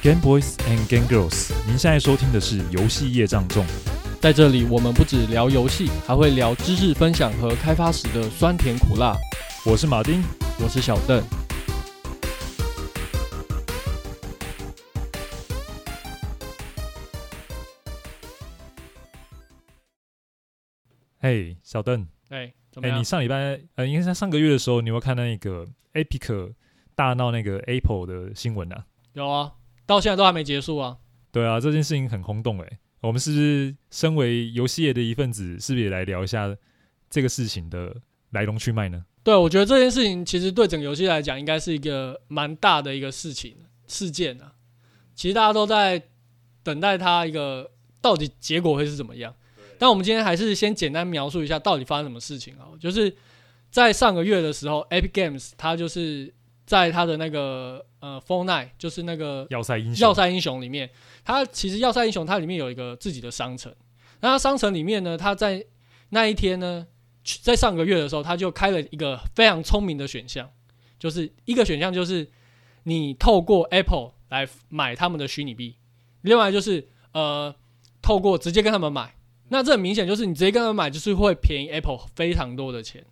Game Boys and Game Girls，您现在收听的是游戏业障重。在这里，我们不只聊游戏，还会聊知识分享和开发时的酸甜苦辣。我是马丁，我是小邓。嘿，小邓，哎，哎，你上礼拜呃，应该是上个月的时候，你有没有看那个 Epic 大闹那个 Apple 的新闻啊？有啊，到现在都还没结束啊。对啊，这件事情很轰动哎。我们是不是身为游戏业的一份子，是不是也来聊一下这个事情的来龙去脉呢？对，我觉得这件事情其实对整个游戏来讲，应该是一个蛮大的一个事情事件啊。其实大家都在等待它一个到底结果会是怎么样。但我们今天还是先简单描述一下到底发生什么事情啊，就是在上个月的时候，Epic Games 它就是在他的那个呃 Fortnite，就是那个要塞英雄，要塞英雄里面，他其实要塞英雄它里面有一个自己的商城，那他商城里面呢，他在那一天呢，在上个月的时候，他就开了一个非常聪明的选项，就是一个选项就是你透过 Apple 来买他们的虚拟币，另外就是呃透过直接跟他们买。那这很明显就是你直接跟他们买，就是会便宜 Apple 非常多的钱。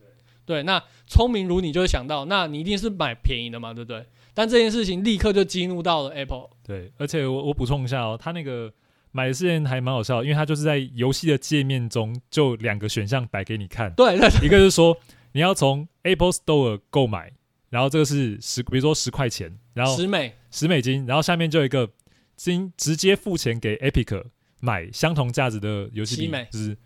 对，那聪明如你就会想到，那你一定是买便宜的嘛，对不对？但这件事情立刻就激怒到了 Apple。对，而且我我补充一下哦，他那个买的事情还蛮好笑，因为他就是在游戏的界面中就两个选项摆给你看。对，对，一个是说你要从 Apple Store 购买，然后这个是十，比如说十块钱，然后十美十美金，然后下面就有一个金直接付钱给 Epic。买相同价值的游戏币就是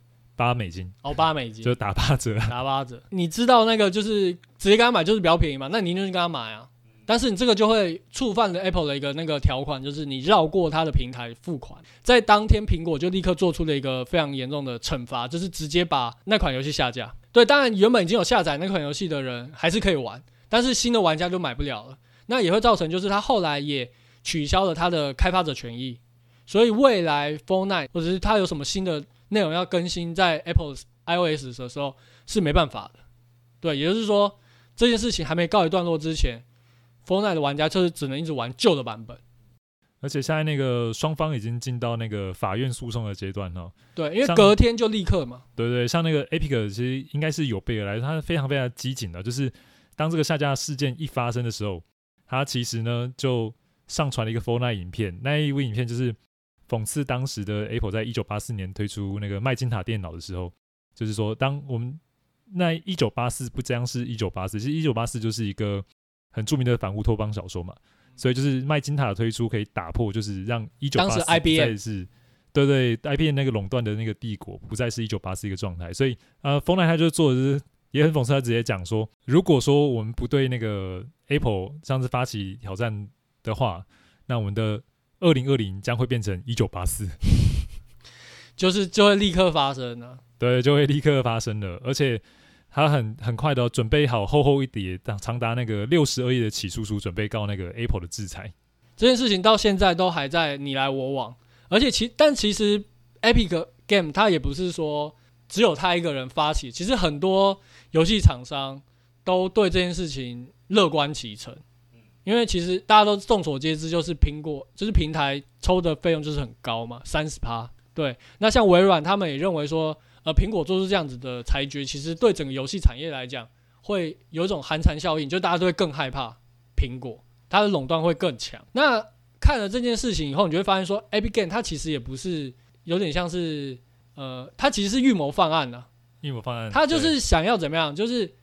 八美金哦，八美金就打八折，打八折。你知道那个就是直接跟他买就是比较便宜嘛？那你一定是跟他买啊。但是你这个就会触犯了 Apple 的一个那个条款，就是你绕过他的平台付款，在当天苹果就立刻做出了一个非常严重的惩罚，就是直接把那款游戏下架。对，当然原本已经有下载那款游戏的人还是可以玩，但是新的玩家就买不了了。那也会造成就是他后来也取消了他的开发者权益。所以未来 FOR NINE，或者是它有什么新的内容要更新在 Apple iOS 的时候是没办法的，对，也就是说这件事情还没告一段落之前，FOR NINE 的玩家就是只能一直玩旧的版本。而且现在那个双方已经进到那个法院诉讼的阶段了。对，因为隔天就立刻嘛。对，对对，像那个 Epic 其实应该是有备而来，它非常非常机警的，就是当这个下架事件一发生的时候，它其实呢就上传了一个 Fortnite 影片，那一部影片就是。讽刺当时的 Apple 在一九八四年推出那个麦金塔电脑的时候，就是说，当我们那一九八四不将是一九八四，其实一九八四就是一个很著名的反乌托邦小说嘛，所以就是麦金塔的推出可以打破，就是让一九八四不再是对对 IBM 那个垄断的那个帝国不再是一九八四一个状态，所以呃，Fortnite 他就做的是也很讽刺，他直接讲说，如果说我们不对那个 Apple 上次发起挑战的话，那我们的二零二零将会变成一九八四，就是就会立刻发生了。对，就会立刻发生了，而且他很很快的准备好厚厚一叠长达那个六十二页的起诉书，准备告那个 Apple 的制裁。这件事情到现在都还在你来我往，而且其但其实 Epic Game 它也不是说只有他一个人发起，其实很多游戏厂商都对这件事情乐观其成。因为其实大家都众所皆知，就是苹果就是平台抽的费用就是很高嘛，三十趴。对，那像微软他们也认为说，呃，苹果做出这样子的裁决，其实对整个游戏产业来讲，会有一种寒蝉效应，就大家都会更害怕苹果，它的垄断会更强。那看了这件事情以后，你就会发现说，Epic Games 它其实也不是有点像是，呃，它其实是预谋犯案的，预谋犯案，它就是想要怎么样，就是。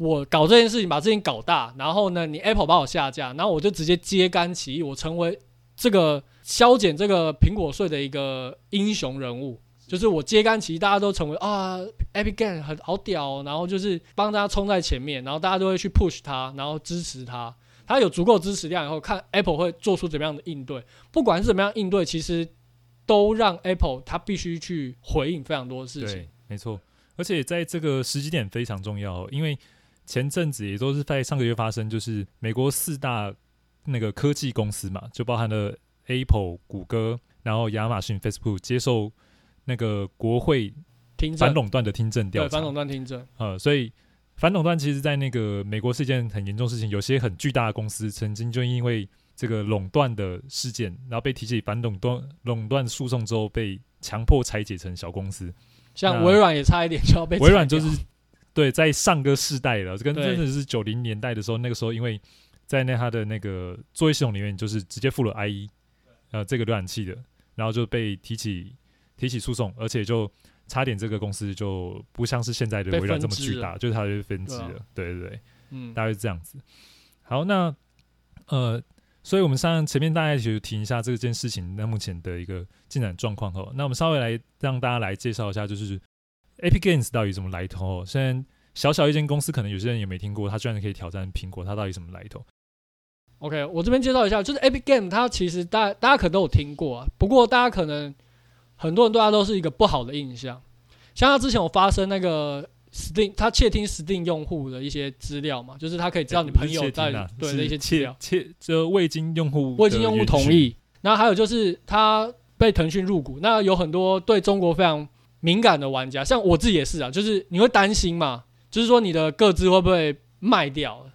我搞这件事情，把事情搞大，然后呢，你 Apple 把我下架，然后我就直接揭竿起义，我成为这个削减这个苹果税的一个英雄人物，就是我揭竿起义，大家都成为啊，Epic Game 很好屌，然后就是帮大家冲在前面，然后大家都会去 push 他，然后支持他，他有足够支持量以后，看 Apple 会做出怎么样的应对，不管是怎么样应对，其实都让 Apple 他必须去回应非常多的事情。没错，而且在这个时机点非常重要，因为。前阵子也都是在上个月发生，就是美国四大那个科技公司嘛，就包含了 Apple、谷歌，然后亚马逊、Facebook 接受那个国会反垄断的听证调查。反垄断听证。呃，所以反垄断其实，在那个美国是一件很严重的事情。有些很巨大的公司曾经就因为这个垄断的事件，然后被提起反垄断垄断诉讼之后，被强迫拆解成小公司。像微软也差一点就要被微软就是对，在上个世代了，跟真的是九零年代的时候，那个时候因为在那它的那个作业系统里面，就是直接附了 IE，呃，这个浏览器的，然后就被提起提起诉讼，而且就差点这个公司就不像是现在的微软这么巨大，就是它被分支了。对，啊、对对对，嗯，大概是这样子。好，那呃。所以，我们上前面大概就提一下这件事情，那目前的一个进展状况哈。那我们稍微来让大家来介绍一下，就是 Epic Games 到底怎么来头。虽然小小一间公司，可能有些人也没听过，它居然可以挑战苹果，它到底什么来头？OK，我这边介绍一下，就是 Epic Games，它其实大家大家可能都有听过啊，不过大家可能很多人对它都是一个不好的印象，像它之前有发生那个。Steam，他窃听 Steam 用户的一些资料嘛，就是它可以知道你朋友在对的一些资料，窃就未经用户未经用户同意。那还有就是它被腾讯入股，那有很多对中国非常敏感的玩家，像我自己也是啊，就是你会担心嘛，就是说你的个资会不会卖掉，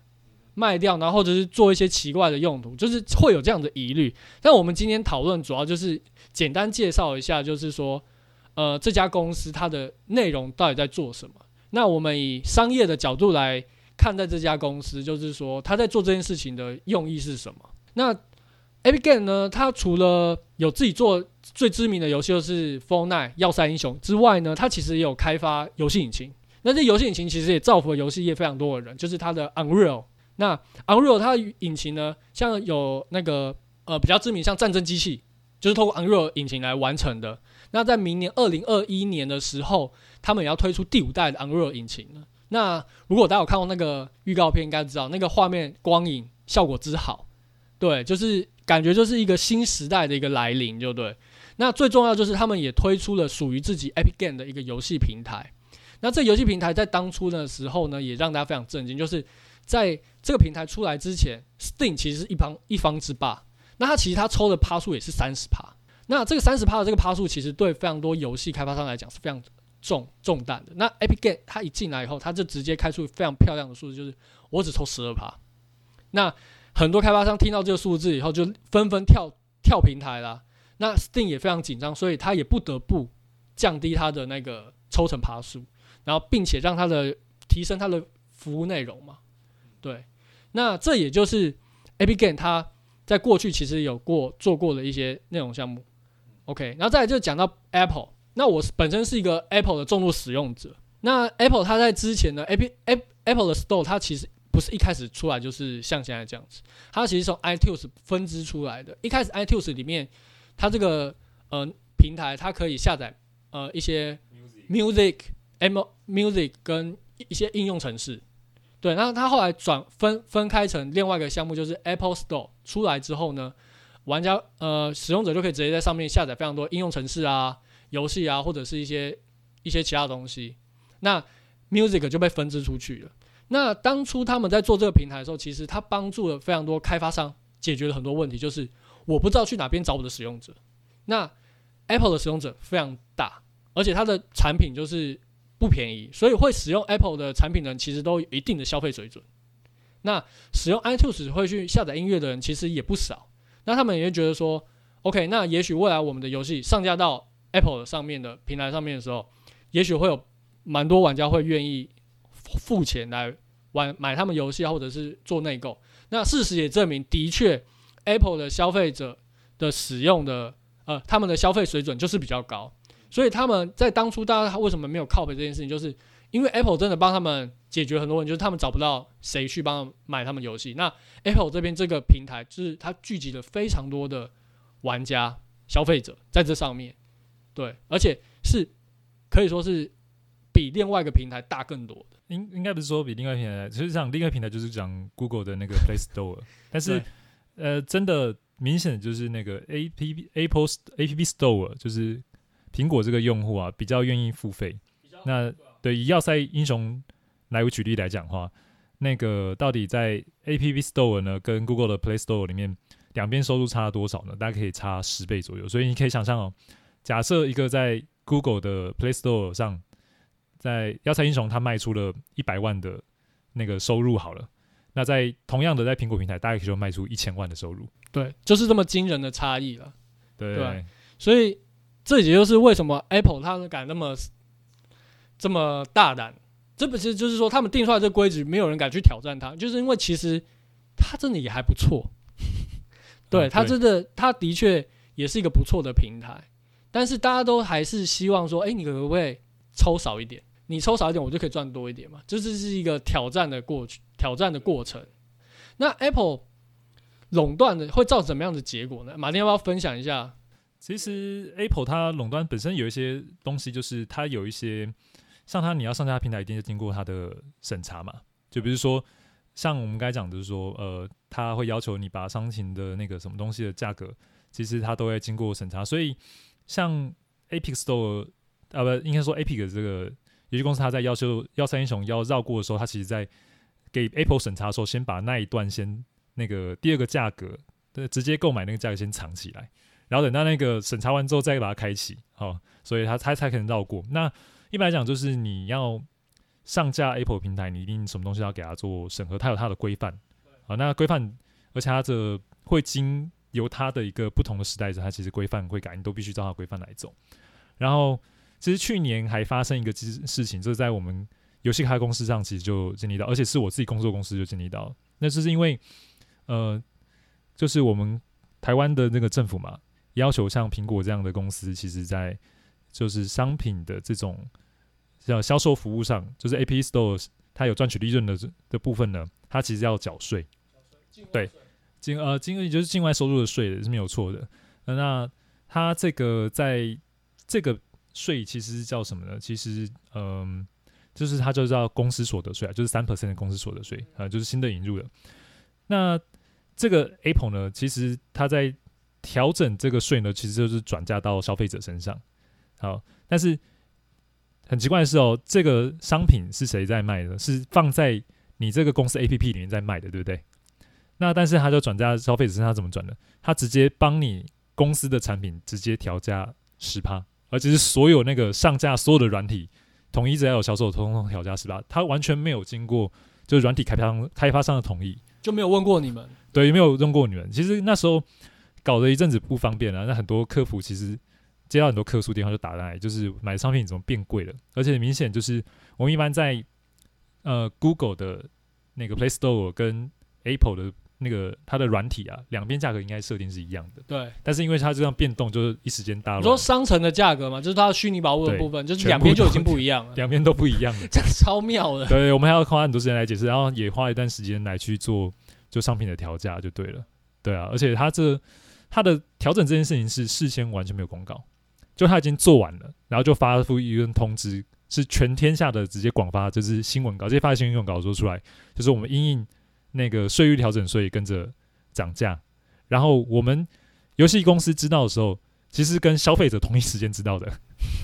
卖掉，然后或者是做一些奇怪的用途，就是会有这样的疑虑。但我们今天讨论主要就是简单介绍一下，就是说呃这家公司它的内容到底在做什么。那我们以商业的角度来看待这家公司，就是说他在做这件事情的用意是什么？那 Epic Game 呢？它除了有自己做最知名的游戏就是《Fortnite》要塞英雄之外呢，它其实也有开发游戏引擎。那这游戏引擎其实也造福了游戏业非常多的人，就是它的 Unreal。那 Unreal 它的引擎呢，像有那个呃比较知名，像战争机器，就是透过 Unreal 引擎来完成的。那在明年二零二一年的时候，他们也要推出第五代的 Unreal 引擎了。那如果大家有看过那个预告片，应该知道那个画面光影效果之好，对，就是感觉就是一个新时代的一个来临，就对。那最重要就是他们也推出了属于自己 Epic Game 的一个游戏平台。那这游戏平台在当初的时候呢，也让大家非常震惊，就是在这个平台出来之前，Steam 其实是一方一方之霸。那它其实它抽的趴数也是三十趴。那这个三十趴的这个趴数，其实对非常多游戏开发商来讲是非常重重担的。那 Epic Game 它一进来以后，它就直接开出非常漂亮的数字，就是我只抽十二趴。那很多开发商听到这个数字以后，就纷纷跳跳平台啦。那 Steam 也非常紧张，所以他也不得不降低他的那个抽成爬数，然后并且让他的提升他的服务内容嘛。对，那这也就是 Epic Game 它在过去其实有过做过的一些内容项目。OK，然后再来就讲到 Apple，那我本身是一个 Apple 的重度使用者。那 Apple 它在之前的 Apple Apple 的 Store，它其实不是一开始出来就是像现在这样子，它其实从 iTunes 分支出来的。一开始 iTunes 里面，它这个呃平台，它可以下载呃一些 Music、M Music 跟一些应用程式。对，然后它后来转分分开成另外一个项目，就是 Apple Store 出来之后呢。玩家呃，使用者就可以直接在上面下载非常多应用程式啊、游戏啊，或者是一些一些其他东西。那 Music 就被分支出去了。那当初他们在做这个平台的时候，其实它帮助了非常多开发商解决了很多问题，就是我不知道去哪边找我的使用者。那 Apple 的使用者非常大，而且它的产品就是不便宜，所以会使用 Apple 的产品的人其实都有一定的消费水准。那使用 iTunes 会去下载音乐的人其实也不少。那他们也会觉得说，OK，那也许未来我们的游戏上架到 Apple 上面的平台上面的时候，也许会有蛮多玩家会愿意付钱来玩买他们游戏，或者是做内购。那事实也证明，的确 Apple 的消费者的使用的呃，他们的消费水准就是比较高。所以他们在当初大家为什么没有靠背这件事情，就是因为 Apple 真的帮他们解决很多问题，就是他们找不到谁去帮买他们游戏。那 Apple 这边这个平台，就是它聚集了非常多的玩家、消费者在这上面，对，而且是可以说是比另外一个平台大更多的。应应该不是说比另外一个平台，其实讲另外一个平台就是讲 Google 的那个 Play Store，但是呃，真的明显就是那个 A P P Apple A P P Store，就是苹果这个用户啊，比较愿意付费。那对以要塞英雄来为举例来讲的话。那个到底在 App Store 呢，跟 Google 的 Play Store 里面，两边收入差了多少呢？大概可以差十倍左右。所以你可以想象哦，假设一个在 Google 的 Play Store 上，在要塞英雄它卖出了一百万的那个收入好了，那在同样的在苹果平台，大概可以就卖出一千万的收入。对，就是这么惊人的差异了。对，对，所以这也就是为什么 Apple 他们敢那么这么大胆。这不是就是说他们定出来这规矩，没有人敢去挑战它，就是因为其实它真的也还不错。对，它真的，它的确也是一个不错的平台。但是大家都还是希望说，哎，你可不可以抽少一点？你抽少一点，我就可以赚多一点嘛。这就是一个挑战的过去，挑战的过程。那 Apple 垄断的会造成什么样的结果呢？马丁要不要分享一下？其实 Apple 它垄断本身有一些东西，就是它有一些像它你要上架平台，一定是经过它的审查嘛。就比如说像我们刚才讲的，就是说呃，它会要求你把商品的那个什么东西的价格，其实它都会经过审查，所以。像 APIC Store 啊，不，应该说 APIC 这个游戏公司，它在要求要三英雄要绕过的时候，它其实在给 Apple 审查的时候，先把那一段先那个第二个价格的直接购买那个价格先藏起来，然后等到那个审查完之后再把它开启，哦，所以它才才可能绕过。那一般来讲，就是你要上架 Apple 平台，你一定什么东西要给它做审核，它有它的规范啊，那规范，而且它这会经。由它的一个不同的时代，它其实规范会改，你都必须照它规范来走。然后，其实去年还发生一个事事情，就是在我们游戏开公司上，其实就经历到，而且是我自己工作公司就经历到。那就是因为，呃，就是我们台湾的那个政府嘛，要求像苹果这样的公司，其实在就是商品的这种像销售服务上，就是 App Store 它有赚取利润的的部分呢，它其实要缴税，对。境呃，境外就是境外收入的税是没有错的。那它这个在这个税其实叫什么呢？其实嗯、呃，就是它就叫公司所得税啊，就是三 percent 的公司所得税啊、就是新的引入的。那这个 Apple 呢，其实它在调整这个税呢，其实就是转嫁到消费者身上。好，但是很奇怪的是哦，这个商品是谁在卖的？是放在你这个公司 APP 里面在卖的，对不对？那但是他就转嫁消费者身上，怎么转的？他直接帮你公司的产品直接调价十趴，而且是所有那个上架所有的软体，统一只要有销售，通通调价是吧。他完全没有经过就是软体开发商开发商的同意，就没有问过你们？对，没有问过你们。其实那时候搞了一阵子不方便啊，那很多客服其实接到很多客诉电话就打来，就是买商品怎么变贵了？而且明显就是我们一般在呃 Google 的那个 Play Store 跟 Apple 的。那个它的软体啊，两边价格应该设定是一样的。对，但是因为它这样变动，就是一时间大乱。你说商城的价格嘛，就是它虚拟宝物的部分，就是两边就已经不一样了，两边都不一样了，这样超妙的。对，我们还要花很多时间来解释，然后也花一段时间来去做就商品的调价就对了。对啊，而且它这它的调整这件事情是事先完全没有公告，就它已经做完了，然后就发布一份通知，是全天下的直接广发，就是新闻稿，直接发新闻稿说出来，就是我们因应。那个税率调整，所以跟着涨价。然后我们游戏公司知道的时候，其实跟消费者同一时间知道的。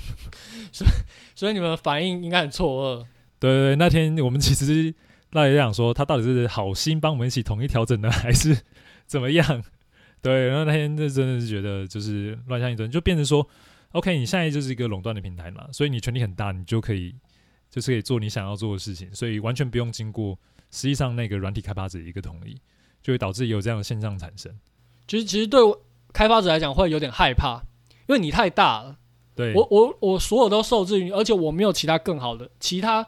所以，所以你们反应应该很错愕。对对对，那天我们其实那也想说，他到底是好心帮我们一起统一调整呢，还是怎么样？对，然后那天就真的是觉得就是乱象一顿，就变成说，OK，你现在就是一个垄断的平台嘛，所以你权力很大，你就可以就是可以做你想要做的事情，所以完全不用经过。实际上，那个软体开发者一个同意，就会导致有这样的现象产生。其实，其实对开发者来讲会有点害怕，因为你太大了。对，我我我所有都受制于，而且我没有其他更好的、其他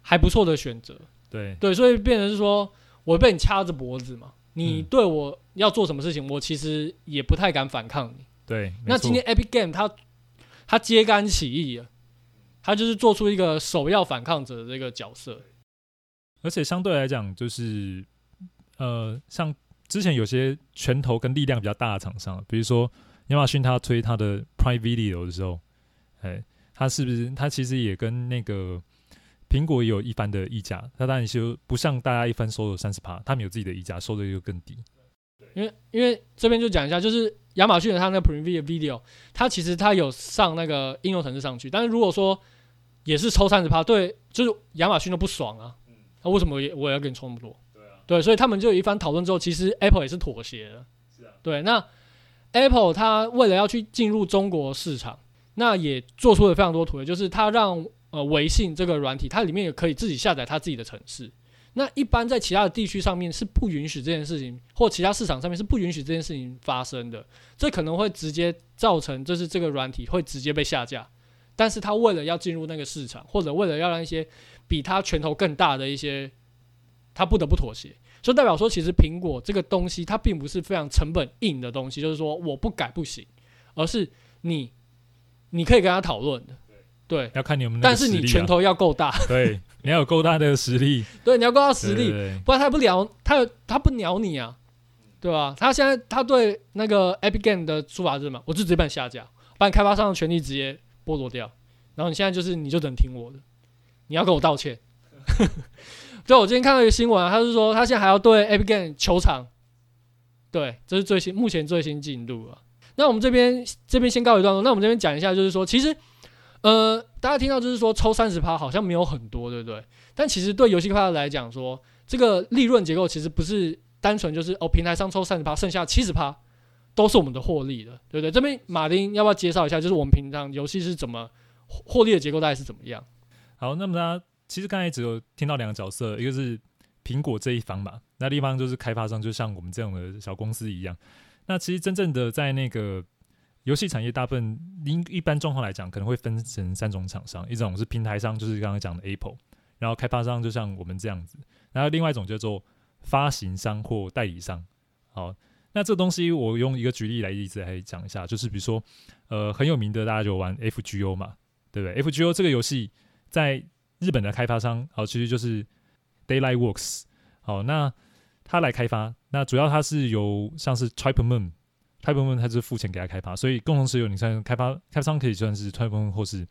还不错的选择。对对，所以变成是说我被你掐着脖子嘛。你对我要做什么事情，我其实也不太敢反抗你。对，那今天 Epic Game 他他揭竿起义了，他就是做出一个首要反抗者的这个角色。而且相对来讲，就是呃，像之前有些拳头跟力量比较大的厂商，比如说亚马逊，他推他的 Prime Video 的时候，哎，他是不是他其实也跟那个苹果有一番的议价？他当然就不像大家一番收了三十趴，他们有自己的议价，收的又更低。因为因为这边就讲一下，就是亚马逊的他那 Prime Video，他其实他有上那个应用程式上去，但是如果说也是抽三十趴，对，就是亚马逊都不爽啊。那、啊、为什么我也要给你充那么多？对啊，对，所以他们就有一番讨论之后，其实 Apple 也是妥协了。是啊，对，那 Apple 它为了要去进入中国市场，那也做出了非常多妥协，就是它让呃微信这个软体，它里面也可以自己下载它自己的城市。那一般在其他的地区上面是不允许这件事情，或其他市场上面是不允许这件事情发生的。这可能会直接造成，就是这个软体会直接被下架。但是它为了要进入那个市场，或者为了要让一些比他拳头更大的一些，他不得不妥协。就代表说，其实苹果这个东西它并不是非常成本硬的东西，就是说我不改不行，而是你你可以跟他讨论的。对，要看你有没有、啊，但是你拳头要够大。对，你要有够大的实力。对，你要够大实力，不然他不鸟他，他不鸟你啊，对吧？他现在他对那个 Epic Game 的说法是什么？我就直接把你下架，把你开发商的权利直接剥夺掉，然后你现在就是你就只能听我的，你要跟我道歉。对我今天看到一个新闻啊，他是说他现在还要对 Epic Game 求偿，对，这是最新目前最新进度啊。那我们这边这边先告一段落，那我们这边讲一下，就是说其实。呃，大家听到就是说抽三十趴好像没有很多，对不对？但其实对游戏开发来讲说，这个利润结构其实不是单纯就是哦，平台上抽三十趴，剩下七十趴都是我们的获利的，对不对？这边马丁要不要介绍一下，就是我们平常游戏是怎么获利的结构大概是怎么样？好，那么大家其实刚才只有听到两个角色，一个是苹果这一方嘛，那地方就是开发商，就像我们这样的小公司一样。那其实真正的在那个。游戏产业大部分一一般状况来讲，可能会分成三种厂商，一种是平台商，就是刚刚讲的 Apple，然后开发商就像我们这样子，然后另外一种叫做发行商或代理商。好，那这东西我用一个举例来例子来讲一下，就是比如说，呃，很有名的大家就玩 FGO 嘛，对不对？FGO 这个游戏在日本的开发商，好，其实就是 Daylight Works，好，那他来开发，那主要他是由像是 Triple Moon。Type Moon 它是付钱给他开发，所以共同持有。你看开发开发商可以算是 Type Moon 或是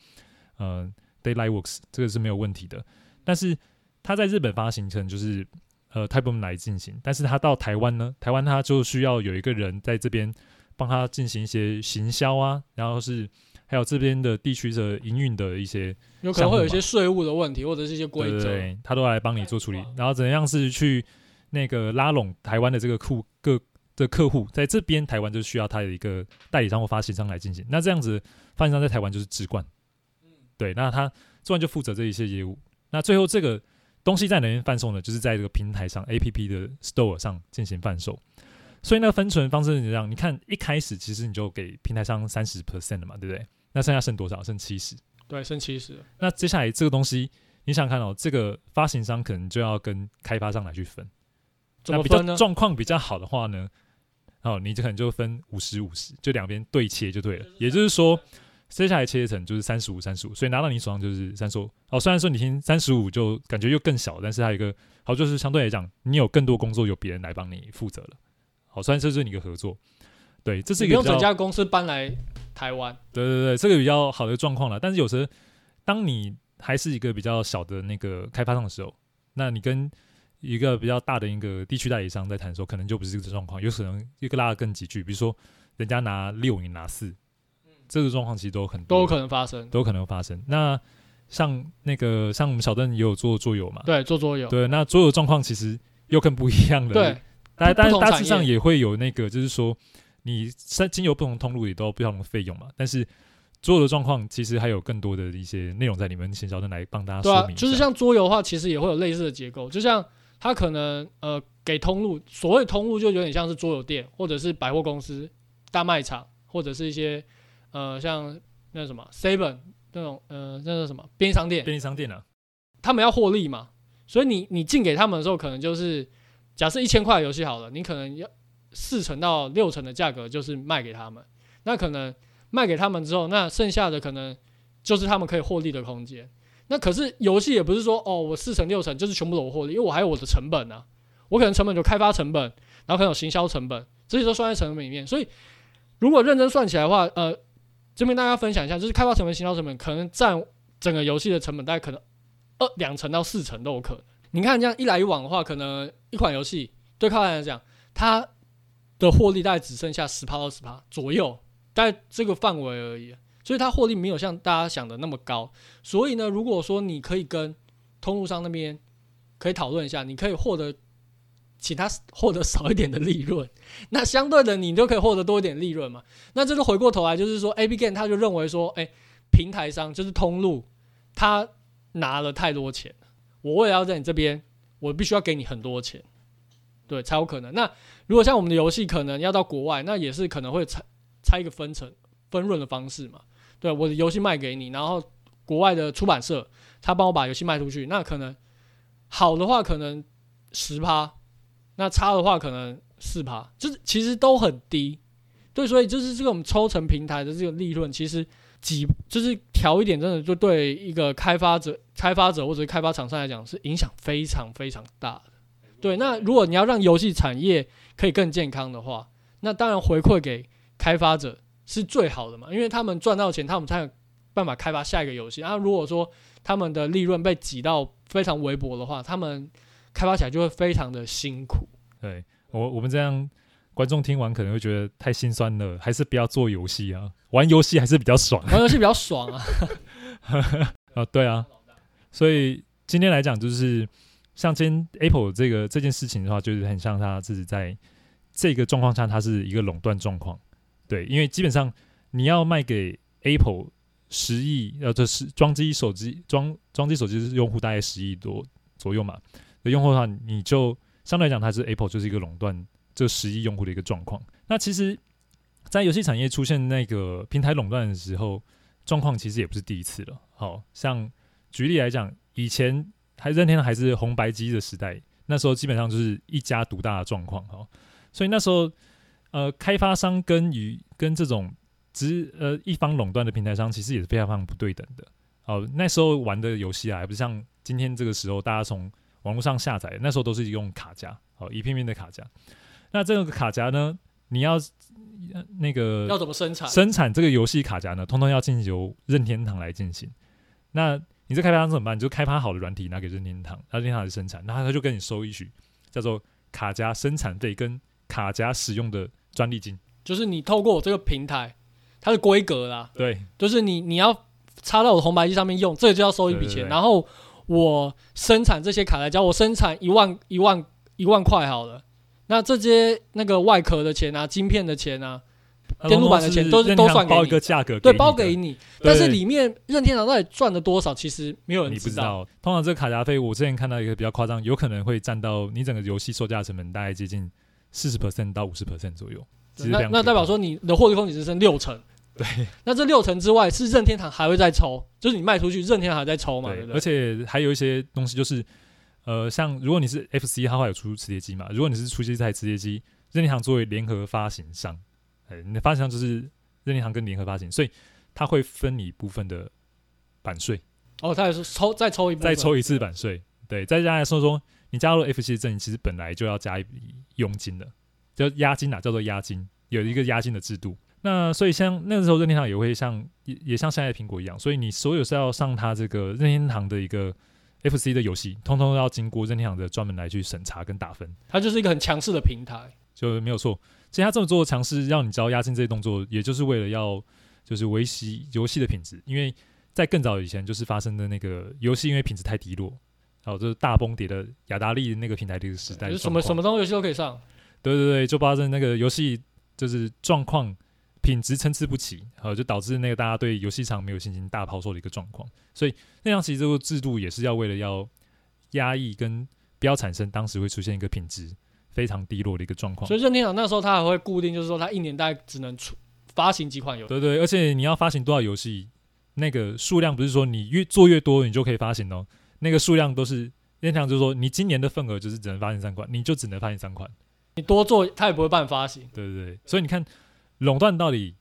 呃 Daylight Works，这个是没有问题的。但是它在日本发行成就是呃 Type Moon 来进行，但是它到台湾呢，台湾它就需要有一个人在这边帮他进行一些行销啊，然后是还有这边的地区的营运的一些，有可能会有一些税务的问题或者是一些规则，对，他都来帮你做处理。然后怎样是去那个拉拢台湾的这个库各。的客户在这边台湾就需要他有一个代理商或发行商来进行，那这样子发行商在台湾就是直冠，对，那他直冠就负责这一些业务，那最后这个东西在哪边贩售呢？就是在这个平台上 APP 的 Store 上进行贩售，所以那个分存方式是这样，你看一开始其实你就给平台商三十 percent 的嘛，对不对？那剩下剩多少？剩七十，对，剩七十。那接下来这个东西，你想看哦，这个发行商可能就要跟开发商来去分，怎么分呢？状况比较好的话呢？哦，你就可能就分五十五十，就两边对切就对了。也就是说，接下来切成就是三十五三十五，所以拿到你手上就是三十五。哦，虽然说你听三十五就感觉又更小，但是它有一个好就是相对来讲，你有更多工作由别人来帮你负责了。好，虽然这是你一个合作，对，这是一个用整家公司搬来台湾。对对对，这个比较好的状况了。但是有时候，当你还是一个比较小的那个开发商的时候，那你跟一个比较大的一个地区代理商在谈的时候，可能就不是这个状况，有可能一个拉的更急剧，比如说人家拿六，你拿四，这个状况其实都很多都有可能发生，都有可能发生。那像那个像我们小邓也有做桌游嘛，对，做桌游，对，那桌游状况其实又更不一样的，对，但但大致上也会有那个，就是说你三经由不同通路也都有不同的费用嘛，但是。桌游的状况其实还有更多的一些内容在里面，请小郑来帮大家说明。对啊，就是像桌游的话，其实也会有类似的结构，就像它可能呃给通路，所谓通路就有点像是桌游店，或者是百货公司、大卖场，或者是一些呃像那什么 Seven 那种呃那个什么便利商店。便利商店啊，他们要获利嘛，所以你你进给他们的时候，可能就是假设一千块游戏好了，你可能要四成到六成的价格就是卖给他们，那可能。卖给他们之后，那剩下的可能就是他们可以获利的空间。那可是游戏也不是说哦，我四成六成就是全部都我获利，因为我还有我的成本啊。我可能成本就开发成本，然后可能有行销成本，这些都算在成本里面。所以如果认真算起来的话，呃，这边大家分享一下，就是开发成本、行销成本可能占整个游戏的成本大概可能二两成到四成都有可能。你看这样一来一往的话，可能一款游戏对开发来讲，它的获利大概只剩下十趴到十趴左右。在这个范围而已，所以它获利没有像大家想的那么高。所以呢，如果说你可以跟通路商那边可以讨论一下，你可以获得其他获得少一点的利润，那相对的你就可以获得多一点利润嘛。那这个回过头来就是说 AB Game，他就认为说，哎，平台商就是通路，他拿了太多钱，我为了要在你这边我必须要给你很多钱，对，才有可能。那如果像我们的游戏可能要到国外，那也是可能会拆拆一个分成分润的方式嘛。对，我的游戏卖给你，然后国外的出版社他帮我把游戏卖出去，那可能好的话可能十趴，那差的话可能四趴，就是其实都很低。对，所以就是这个我们抽成平台的这个利润，其实几就是调一点，真的就对一个开发者、开发者或者开发厂商来讲是影响非常非常大的。对，那如果你要让游戏产业可以更健康的话，那当然回馈给开发者是最好的嘛，因为他们赚到钱，他们才有办法开发下一个游戏。啊，如果说他们的利润被挤到非常微薄的话，他们开发起来就会非常的辛苦。对我，我们这样。观众听完可能会觉得太心酸了，还是不要做游戏啊？玩游戏还是比较爽，玩游戏比较爽啊！啊，对啊，所以今天来讲，就是像今天 Apple 这个这件事情的话，就是很像它自己在这个状况下，它是一个垄断状况。对，因为基本上你要卖给 Apple 十亿，呃，这是装机手机装装机手机是用户大概十亿多左右嘛？的用户的话，你就相对来讲，它是 Apple 就是一个垄断。这十亿用户的一个状况，那其实，在游戏产业出现那个平台垄断的时候，状况其实也不是第一次了。好像举例来讲，以前还任天堂还是红白机的时代，那时候基本上就是一家独大的状况。哈，所以那时候，呃，开发商跟与跟这种只呃一方垄断的平台商，其实也是非常非常不对等的。好，那时候玩的游戏啊，还不像今天这个时候，大家从网络上下载，那时候都是用卡夹，好，一片片的卡夹。那这个卡夹呢？你要那个要怎么生产？生产这个游戏卡夹呢？通通要进行由任天堂来进行。那你这开发商怎么办？你就开发好的软体拿给任天堂，任天堂来生产，然后他就跟你收一许叫做卡夹生产费跟卡夹使用的专利金。就是你透过我这个平台，它的规格啦，对，就是你你要插到我的红白机上面用，这个就要收一笔钱。然后我生产这些卡夹，我生产一万一万一万块好了。那这些那个外壳的钱啊，晶片的钱啊，电路板的钱都是都算给你，包一个价格，对，包给你。但是里面任天堂到底赚了多少，其实没有人知道。通常这个卡夹费，我之前看到一个比较夸张，有可能会占到你整个游戏售价成本大概接近四十 percent 到五十 percent 左右。那那代表说你的获利空间只剩六成。对。那这六成之外，是任天堂还会再抽，就是你卖出去，任天堂还在抽嘛？对，对不对？而且还有一些东西就是。呃，像如果你是 FC，它会有出磁碟机嘛？如果你是出这台磁碟机，任天堂作为联合发行商，哎，你的发行商就是任天堂跟联合发行，所以他会分你一部分的版税。哦，它也是抽再抽一再抽一次版税。对，再加来说说，你加入 FC 的阵营，其实本来就要加一笔佣金的，叫押金啊，叫做押金，有一个押金的制度。那所以像那个时候，任天堂也会像也也像现在的苹果一样，所以你所有是要上它这个任天堂的一个。FC 的游戏通通要经过任天堂的专门来去审查跟打分，它就是一个很强势的平台，就没有错。其实他这么做的强势，让你知道押金这些动作，也就是为了要就是维系游戏的品质。因为在更早以前，就是发生的那个游戏因为品质太低落，然后就是大崩跌的雅达利那个平台的一个时代，什么什么东西游戏都可以上，对对对，就发生那个游戏就是状况。品质参差不齐，呃，就导致那个大家对游戏厂没有信心，大抛售的一个状况。所以那样其实这个制度也是要为了要压抑跟不要产生当时会出现一个品质非常低落的一个状况。所以任天堂那时候他还会固定，就是说他一年大概只能出发行几款游戏。对对，而且你要发行多少游戏，那个数量不是说你越做越多你就可以发行哦，那个数量都是任天堂就是说你今年的份额就是只能发行三款，你就只能发行三款，你多做他也不会办发行。对对对，所以你看。垄断到底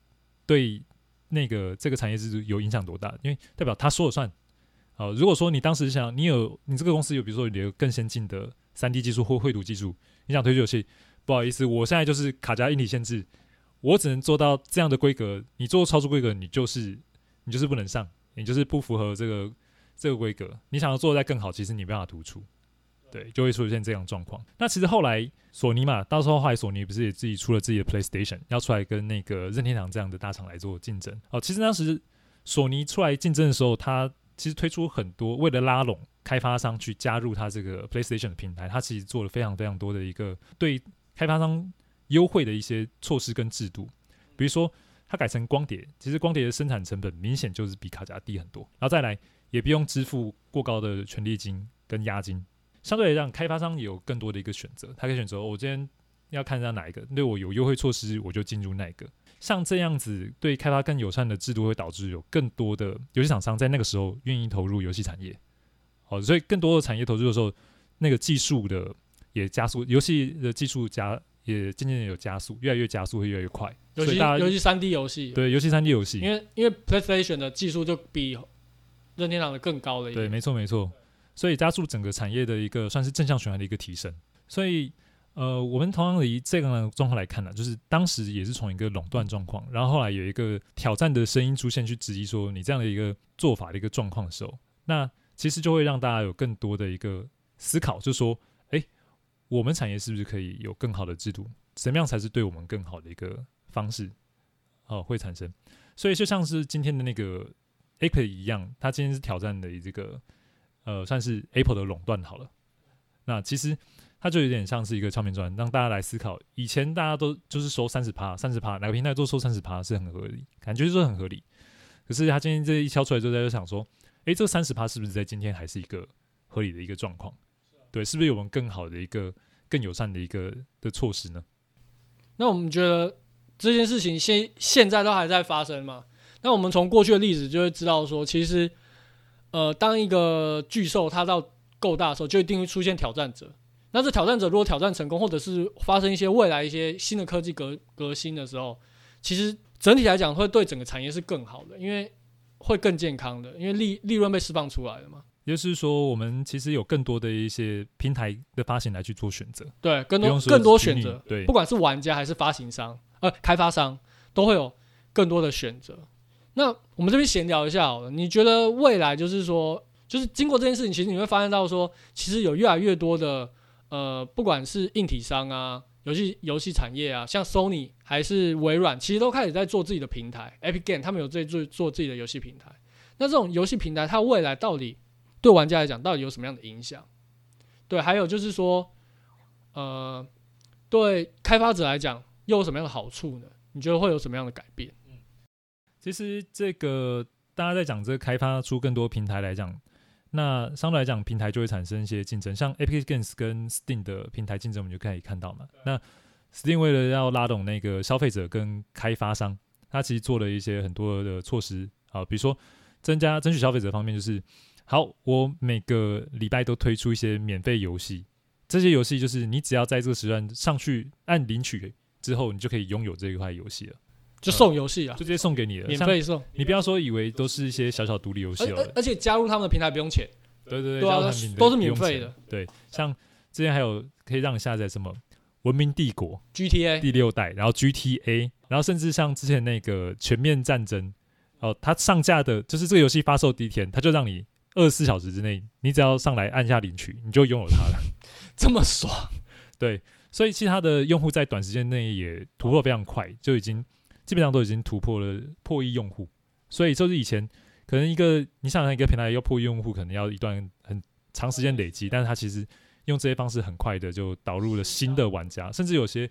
对那个这个产业制度有影响多大？因为代表他说了算。好，如果说你当时想你有你这个公司有比如说有更先进的三 D 技术或绘图技术，你想推出游戏，不好意思，我现在就是卡加硬体限制，我只能做到这样的规格。你做超出规格，你就是你就是不能上，你就是不符合这个这个规格。你想要做的再更好，其实你没办法突出。对，就会出现这样状况。那其实后来索尼嘛，到时候后来索尼不是也自己出了自己的 PlayStation，要出来跟那个任天堂这样的大厂来做竞争。哦，其实当时索尼出来竞争的时候，它其实推出很多为了拉拢开发商去加入他这个 PlayStation 的平台，他其实做了非常非常多的一个对开发商优惠的一些措施跟制度。比如说，他改成光碟，其实光碟的生产成本明显就是比卡夹低很多，然后再来也不用支付过高的权利金跟押金。相对来讲，开发商有更多的一个选择，他可以选择我今天要看一下哪一个对我有优惠措施，我就进入那一个。像这样子对开发更友善的制度，会导致有更多的游戏厂商在那个时候愿意投入游戏产业。好，所以更多的产业投资的时候，那个技术的也加速，游戏的技术加也渐渐有加速，越来越加速会越来越快。尤其尤其三 D 游戏，对，尤其三 D 游戏，因为因为 PlayStation 的技术就比任天堂的更高了一点。对，没错没错，所以加速整个产业的一个算是正向循环的一个提升。所以。呃，我们同样的以这个状况来看呢，就是当时也是从一个垄断状况，然后后来有一个挑战的声音出现，去质疑说你这样的一个做法的一个状况的时候，那其实就会让大家有更多的一个思考，就说，哎，我们产业是不是可以有更好的制度？怎么样才是对我们更好的一个方式？哦，会产生。所以就像是今天的那个 Apple 一样，它今天是挑战的这个呃，算是 Apple 的垄断好了。那其实。它就有点像是一个敲门砖，让大家来思考。以前大家都就是收三十趴，三十趴，哪个平台都收三十趴是很合理，感觉就是很合理。可是他今天这一敲出来之后，大家就想说，诶，这三十趴是不是在今天还是一个合理的一个状况？对，是不是有我们更好的一个更友善的一个的措施呢？那我们觉得这件事情现现在都还在发生吗？那我们从过去的例子就会知道说，其实，呃，当一个巨兽它到够大的时候，就一定会出现挑战者。那这挑战者如果挑战成功，或者是发生一些未来一些新的科技革革新的时候，其实整体来讲会对整个产业是更好的，因为会更健康的，因为利利润被释放出来了嘛。也就是说，我们其实有更多的一些平台的发行来去做选择，对，更多更多选择，对，不管是玩家还是发行商，呃，开发商都会有更多的选择。那我们这边闲聊一下好了，你觉得未来就是说，就是经过这件事情，其实你会发现到说，其实有越来越多的。呃，不管是硬体商啊，游戏游戏产业啊，像 Sony 还是微软，其实都开始在做自己的平台，Epic Game 他们有在做做自己的游戏平台。那这种游戏平台，它未来到底对玩家来讲，到底有什么样的影响？对，还有就是说，呃，对开发者来讲，又有什么样的好处呢？你觉得会有什么样的改变？其实这个大家在讲这个开发出更多平台来讲。那相对来讲，平台就会产生一些竞争，像 Epic Games 跟 Steam 的平台竞争，我们就可以看到嘛。那 Steam 为了要拉拢那个消费者跟开发商，它其实做了一些很多的措施啊，比如说增加争取消费者方面，就是好，我每个礼拜都推出一些免费游戏，这些游戏就是你只要在这个时段上去按领取之后，你就可以拥有这一块游戏了。就送游戏啊，就直接送给你了，免费送。你不要说以为都是一些小小独立游戏了，而且加入他们的平台不用钱。对对对，对啊，都是免费的。对，像之前还有可以让你下载什么《文明帝国》GTA 第六代，然后 GTA，然后甚至像之前那个《全面战争》哦，它上架的就是这个游戏发售第一天，它就让你二十四小时之内，你只要上来按下领取，你就拥有它了，这么爽。对，所以其他的用户在短时间内也突破非常快，就已经。基本上都已经突破了破亿用户，所以就是以前可能一个你想想一个平台要破亿用户，可能要一段很长时间累积，但是他其实用这些方式很快的就导入了新的玩家，甚至有些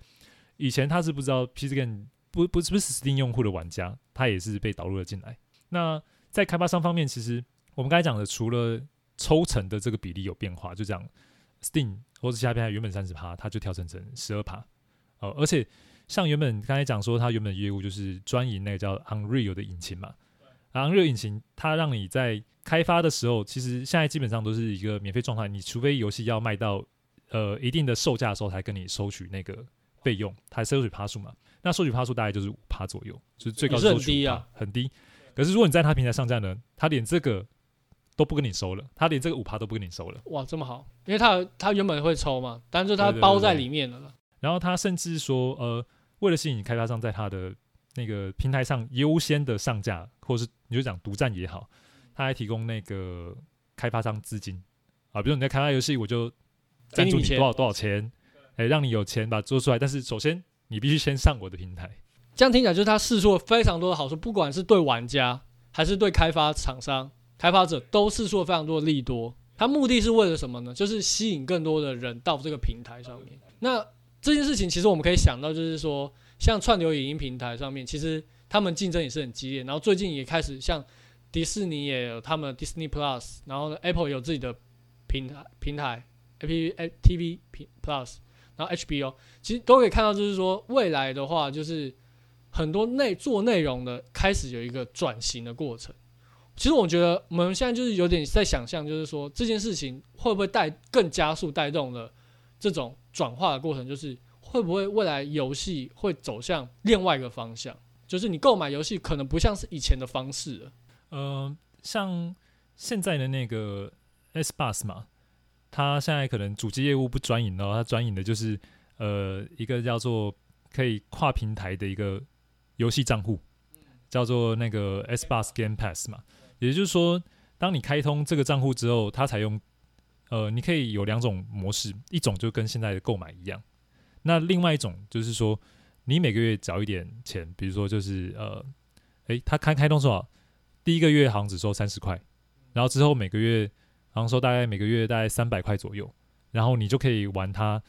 以前他是不知道 PC g a m 不不是不是 Steam 用户的玩家，他也是被导入了进来。那在开发商方面，其实我们刚才讲的，除了抽成的这个比例有变化，就这样 Steam 或者其他平台原本三十趴，它就调整成十二趴哦，而且。像原本刚才讲说，它原本的业务就是专营那个叫 Unreal 的引擎嘛。Unreal 引擎它让你在开发的时候，其实现在基本上都是一个免费状态。你除非游戏要卖到呃一定的售价的时候，才跟你收取那个费用，才收取趴数嘛。那收取趴数大概就是五趴左右，就是最高收取很低啊，很低。可是如果你在他平台上架呢，他连这个都不跟你收了，他连这个五趴都不跟你收了。哇，这么好，因为他他原本会抽嘛，但是它包在里面了。对对对对，然后他甚至说呃。为了吸引开发商在他的那个平台上优先的上架，或者是你就讲独占也好，他还提供那个开发商资金啊，比如你在开发游戏，我就赞助你多少多少钱，哎，让你有钱把它做出来。但是首先你必须先上我的平台。这样听起来就是他试出了非常多的好处，不管是对玩家还是对开发厂商、开发者，都试出了非常多的利多。他目的是为了什么呢？就是吸引更多的人到这个平台上面。那这件事情其实我们可以想到，就是说，像串流影音平台上面，其实他们竞争也是很激烈。然后最近也开始像迪士尼也有他们 Disney Plus，然后呢，Apple 有自己的平台平台，App TV 平 Plus，然后 HBO，其实都可以看到，就是说未来的话，就是很多内做内容的开始有一个转型的过程。其实我觉得我们现在就是有点在想象，就是说这件事情会不会带更加速带动了这种转化的过程，就是会不会未来游戏会走向另外一个方向，就是你购买游戏可能不像是以前的方式了。呃，像现在的那个 S Bus 嘛，它现在可能主机业务不专营哦，它专营的就是呃一个叫做可以跨平台的一个游戏账户，叫做那个 S Bus Game Pass 嘛。也就是说，当你开通这个账户之后，它采用呃，你可以有两种模式，一种就跟现在的购买一样，那另外一种就是说，你每个月缴一点钱，比如说就是呃，诶，他开开通多少？第一个月好像只收三十块，然后之后每个月好像收大概每个月大概三百块左右，然后你就可以玩它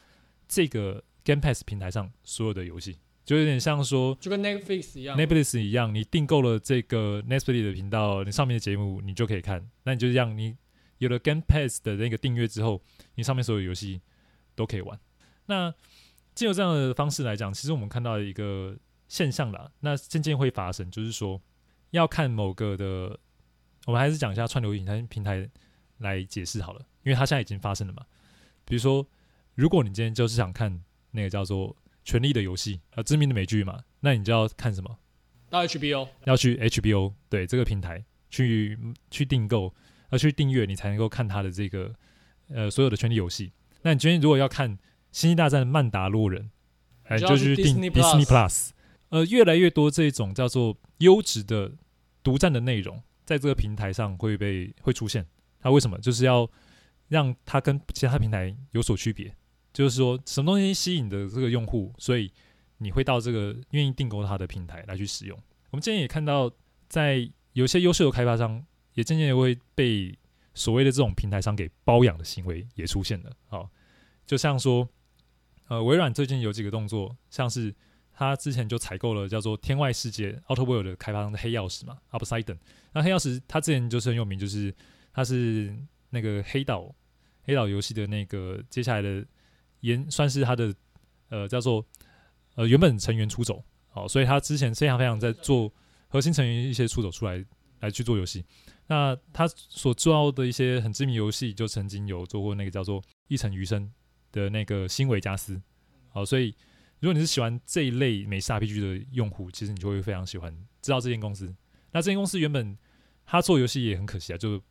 这个 Game Pass 平台上所有的游戏，就有点像说，就跟 Netflix 一样，Netflix 一样，你订购了这个 Netflix 的频道，你上面的节目你就可以看。那你就这样，你有了 Game Pass 的那个订阅之后，你上面所有游戏都可以玩。那借由这样的方式来讲，其实我们看到一个现象啦，那渐渐会发生，就是说。要看某个的，我们还是讲一下串流影台平台来解释好了，因为它现在已经发生了嘛。比如说，如果你今天就是想看那个叫做《权力的游戏》啊，知名的美剧嘛，那你就要看什么？到 HBO，要去 HBO 对这个平台去去订购，要去订阅，你才能够看他的这个呃所有的权力游戏。那你今天如果要看《星际大战：曼达洛人》，哎，就去订 Disney Plus。呃，越来越多这种叫做优质的独占的内容，在这个平台上会被会出现。它为什么？就是要让它跟其他平台有所区别。就是说，什么东西吸引的这个用户，所以你会到这个愿意订购它的平台来去使用。我们今天也看到，在有些优秀的开发商，也渐渐也会被所谓的这种平台上给包养的行为也出现了。好，就像说，呃，微软最近有几个动作，像是。他之前就采购了叫做《天外世界》（Outer World） 的开发商的黑钥匙嘛 u p s i d e n。那黑钥匙，他之前就是很有名，就是他是那个黑岛黑岛游戏的那个接下来的也算是他的呃叫做呃原本成员出走，好，所以他之前非常非常在做核心成员一些出走出来来去做游戏。那他所做的一些很知名游戏，就曾经有做过那个叫做《异尘余生》的那个新维加斯，好，所以。如果你是喜欢这一类美式 RPG 的用户，其实你就会非常喜欢知道这间公司。那这间公司原本他做游戏也很可惜啊，就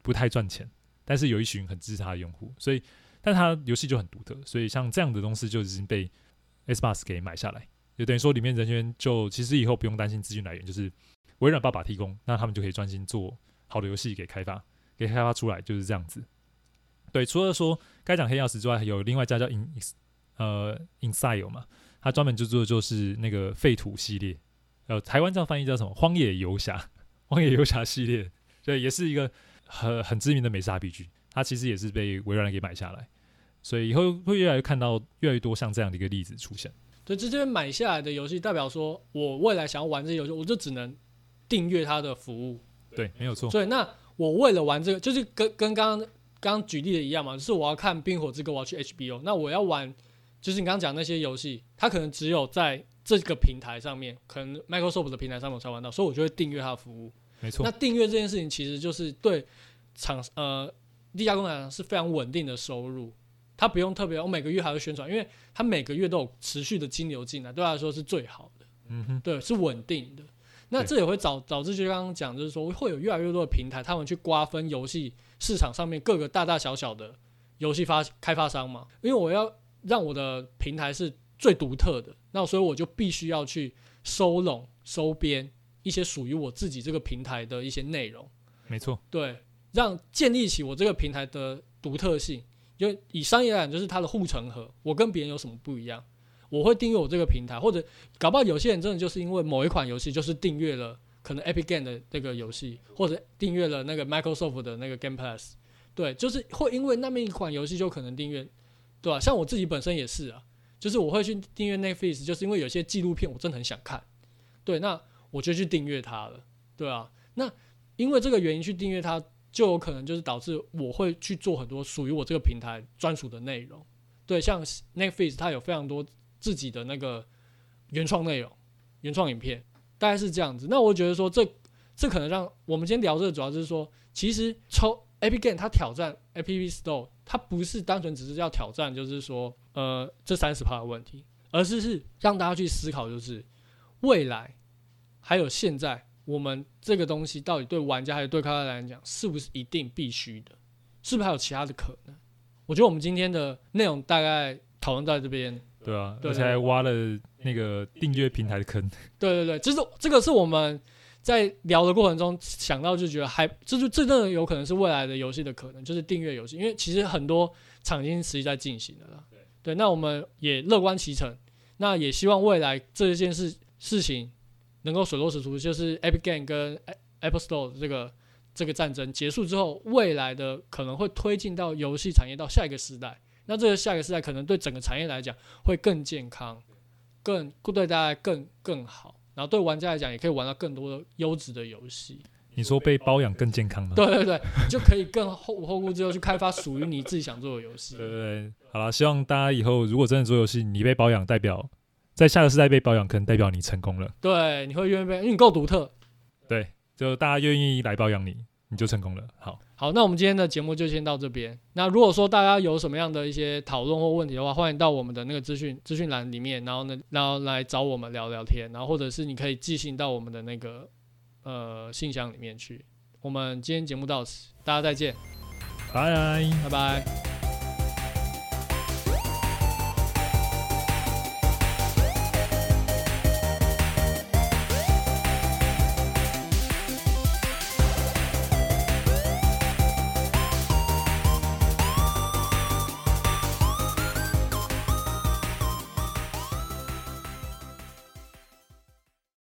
不太赚钱，但是有一群很支持他的用户，所以但他游戏就很独特，所以像这样的东西就已经被 s b o s 给买下来，就等于说里面人员就其实以后不用担心资金来源，就是微软爸爸提供，那他们就可以专心做好的游戏给开发，给开发出来就是这样子。对，除了说该讲黑钥匙之外，还有另外一家叫 In。呃，insile 嘛，他专门就做的就是那个废土系列，呃，台湾这样翻译叫什么？荒野游侠，荒野游侠系列，对，也是一个很很知名的美式 RPG，它其实也是被微软给买下来，所以以后会越来越看到越来越多像这样的一个例子出现。对，这边买下来的游戏，代表说我未来想要玩这些游戏，我就只能订阅它的服务。对，没有错。所以那我为了玩这个，就是跟跟刚刚刚举例的一样嘛，就是我要看《冰火之歌》，我要去 HBO，那我要玩。就是你刚刚讲那些游戏，它可能只有在这个平台上面，可能 Microsoft 的平台上面才玩到，所以我就会订阅它的服务。没错。那订阅这件事情其实就是对厂呃立家工厂是非常稳定的收入，它不用特别，我每个月还会宣传，因为它每个月都有持续的金流进来，对他来说是最好的。嗯哼。对，是稳定的。那这也会导导致就刚刚讲，就是说会有越来越多的平台，他们去瓜分游戏市场上面各个大大小小的游戏发开发商嘛，因为我要。让我的平台是最独特的，那所以我就必须要去收拢、收编一些属于我自己这个平台的一些内容。没错，对，让建立起我这个平台的独特性。因为以商业来讲，就是它的护城河。我跟别人有什么不一样？我会订阅我这个平台，或者搞不好有些人真的就是因为某一款游戏，就是订阅了可能 Epic Game 的那个游戏，或者订阅了那个 Microsoft 的那个 Game Pass。对，就是会因为那么一款游戏就可能订阅。对吧？像我自己本身也是啊，就是我会去订阅 Netflix，就是因为有些纪录片我真的很想看，对，那我就去订阅它了，对啊。那因为这个原因去订阅它，就有可能就是导致我会去做很多属于我这个平台专属的内容。对，像 Netflix 它有非常多自己的那个原创内容、原创影片，大概是这样子。那我觉得说这这可能让我们今天聊这个，主要就是说，其实抽 App Game 它挑战 App Store，它不是单纯只是要挑战，就是说呃这三十趴的问题，而是是让大家去思考，就是未来还有现在。我们这个东西到底对玩家还是对开发者来讲，是不是一定必须的？是不是还有其他的可能？我觉得我们今天的内容大概讨论在这边。对啊，而且还挖了那个订阅平台的坑。对对对，就是这个是我们在聊的过程中想到，就觉得还这就这真的有可能是未来的游戏的可能，就是订阅游戏，因为其实很多厂已经实际在进行的了。对，那我们也乐观其成，那也希望未来这件事事情。能够水落石出，就是 Epic Game 跟 Apple Store 这个这个战争结束之后，未来的可能会推进到游戏产业到下一个时代。那这个下一个时代可能对整个产业来讲会更健康，更对大家更更好。然后对玩家来讲，也可以玩到更多的优质的游戏。你说被包养更健康吗？对对对，就可以更后无后顾之忧去开发属于你自己想做的游戏。对对对，好了，希望大家以后如果真的做游戏，你被包养代表。在下个时代被包养，可能代表你成功了。对，你会愿意被，因为你够独特。对，就大家愿意来包养你，你就成功了。好，好，那我们今天的节目就先到这边。那如果说大家有什么样的一些讨论或问题的话，欢迎到我们的那个资讯资讯栏里面，然后呢，然后来找我们聊聊天，然后或者是你可以寄信到我们的那个呃信箱里面去。我们今天节目到此，大家再见，拜拜，拜拜。